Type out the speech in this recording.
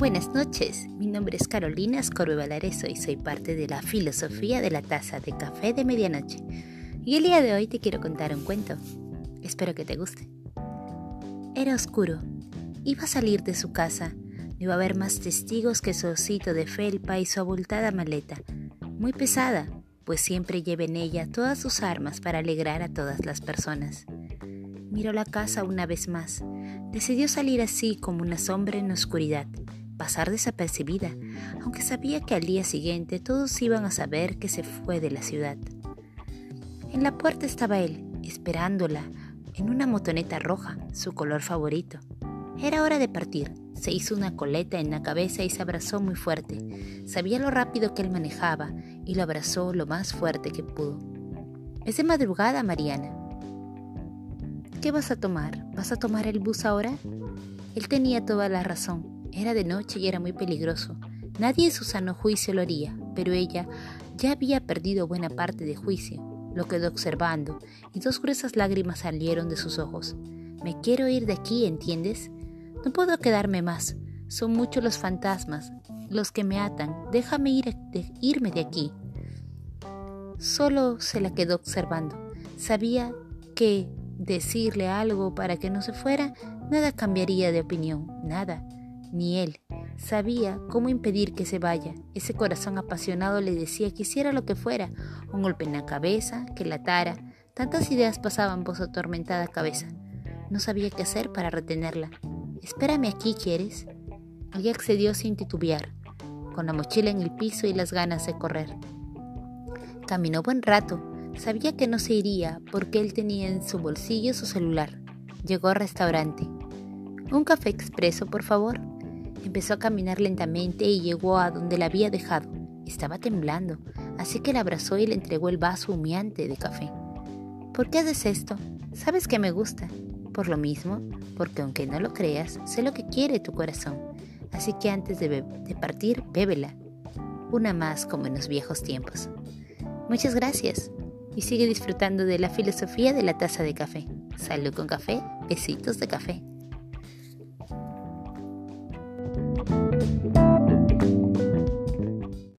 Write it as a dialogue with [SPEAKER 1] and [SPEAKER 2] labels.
[SPEAKER 1] Buenas noches, mi nombre es Carolina Escorbe Valareso y soy parte de la filosofía de la taza de café de medianoche. Y el día de hoy te quiero contar un cuento. Espero que te guste. Era oscuro. Iba a salir de su casa. No iba a haber más testigos que su osito de felpa y su abultada maleta, muy pesada, pues siempre lleva en ella todas sus armas para alegrar a todas las personas. Miró la casa una vez más. Decidió salir así como una sombra en la oscuridad pasar desapercibida, aunque sabía que al día siguiente todos iban a saber que se fue de la ciudad. En la puerta estaba él, esperándola, en una motoneta roja, su color favorito. Era hora de partir. Se hizo una coleta en la cabeza y se abrazó muy fuerte. Sabía lo rápido que él manejaba y lo abrazó lo más fuerte que pudo. Es de madrugada, Mariana. ¿Qué vas a tomar? ¿Vas a tomar el bus ahora? Él tenía toda la razón. Era de noche y era muy peligroso. Nadie en su sano juicio lo haría, pero ella ya había perdido buena parte de juicio. Lo quedó observando y dos gruesas lágrimas salieron de sus ojos. Me quiero ir de aquí, ¿entiendes? No puedo quedarme más. Son muchos los fantasmas, los que me atan. Déjame ir irme de aquí. Solo se la quedó observando. Sabía que decirle algo para que no se fuera, nada cambiaría de opinión, nada ni él. Sabía cómo impedir que se vaya. Ese corazón apasionado le decía que hiciera lo que fuera, un golpe en la cabeza, que la atara. Tantas ideas pasaban por su atormentada cabeza. No sabía qué hacer para retenerla. Espérame aquí, ¿quieres? Ella accedió sin titubear, con la mochila en el piso y las ganas de correr. Caminó buen rato. Sabía que no se iría porque él tenía en su bolsillo su celular. Llegó al restaurante. Un café expreso, por favor. Empezó a caminar lentamente y llegó a donde la había dejado. Estaba temblando, así que la abrazó y le entregó el vaso humeante de café. ¿Por qué haces esto? Sabes que me gusta. Por lo mismo, porque aunque no lo creas, sé lo que quiere tu corazón. Así que antes de, de partir, bébela. Una más como en los viejos tiempos. Muchas gracias. Y sigue disfrutando de la filosofía de la taza de café. Salud con café, besitos de café. Bye.